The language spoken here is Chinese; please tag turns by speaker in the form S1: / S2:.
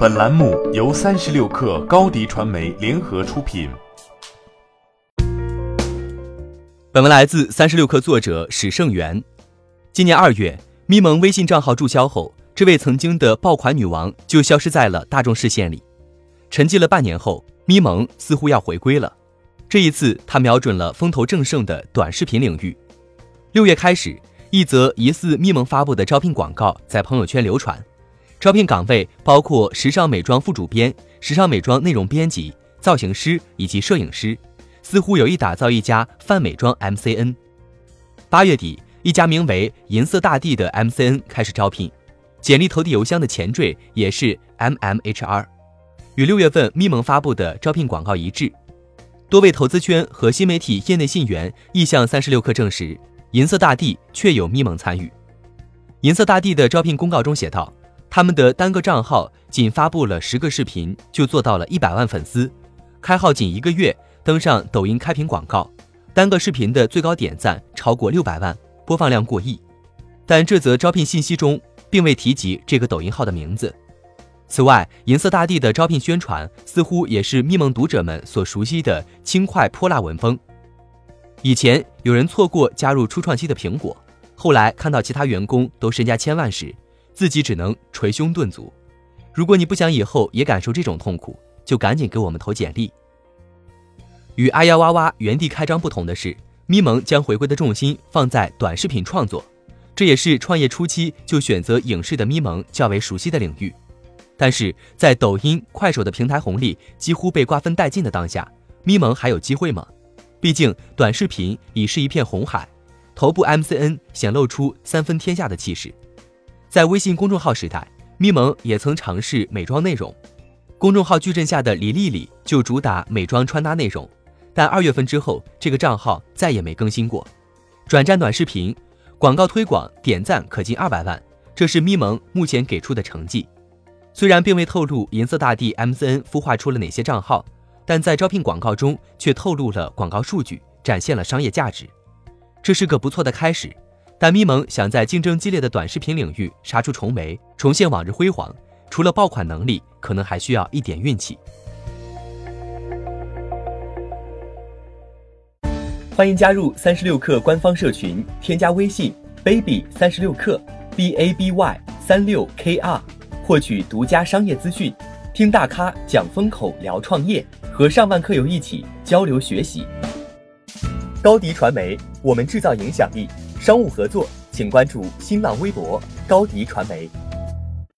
S1: 本栏目由三十六氪高低传媒联合出品。
S2: 本文来自三十六氪作者史胜元。今年二月，咪蒙微信账号注销后，这位曾经的爆款女王就消失在了大众视线里。沉寂了半年后，咪蒙似乎要回归了。这一次，他瞄准了风头正盛的短视频领域。六月开始，一则疑似咪蒙发布的招聘广告在朋友圈流传。招聘岗位包括时尚美妆副主编、时尚美妆内容编辑、造型师以及摄影师，似乎有意打造一家泛美妆 MCN。八月底，一家名为“银色大地”的 MCN 开始招聘，简历投递邮箱的前缀也是 MMHR，与六月份咪蒙发布的招聘广告一致。多位投资圈和新媒体业内信源意向三十六氪证实，银色大地确有咪蒙参与。银色大地的招聘公告中写道。他们的单个账号仅发布了十个视频，就做到了一百万粉丝。开号仅一个月，登上抖音开屏广告，单个视频的最高点赞超过六百万，播放量过亿。但这则招聘信息中并未提及这个抖音号的名字。此外，银色大地的招聘宣传似乎也是咪蒙读者们所熟悉的轻快泼辣文风。以前有人错过加入初创期的苹果，后来看到其他员工都身家千万时。自己只能捶胸顿足。如果你不想以后也感受这种痛苦，就赶紧给我们投简历。与阿呀哇哇原地开张不同的是，咪蒙将回归的重心放在短视频创作，这也是创业初期就选择影视的咪蒙较为熟悉的领域。但是在抖音、快手的平台红利几乎被瓜分殆尽的当下，咪蒙还有机会吗？毕竟短视频已是一片红海，头部 MCN 显露出三分天下的气势。在微信公众号时代，咪蒙也曾尝试美妆内容。公众号矩阵下的李丽丽就主打美妆穿搭内容，但二月份之后，这个账号再也没更新过。转战短视频，广告推广点赞可近二百万，这是咪蒙目前给出的成绩。虽然并未透露银色大地 MCN 孵化出了哪些账号，但在招聘广告中却透露了广告数据，展现了商业价值。这是个不错的开始。但咪蒙想在竞争激烈的短视频领域杀出重围，重现往日辉煌，除了爆款能力，可能还需要一点运气。欢迎加入三十六氪官方社群，添加微信 baby 三十六氪 b a b y 三六 k r，获取独家商业资讯，听大咖讲风口，聊创业，和上万客友一起交流学习。高迪传媒，我们制造影响力。商务合作，请关注新浪微博高迪传媒。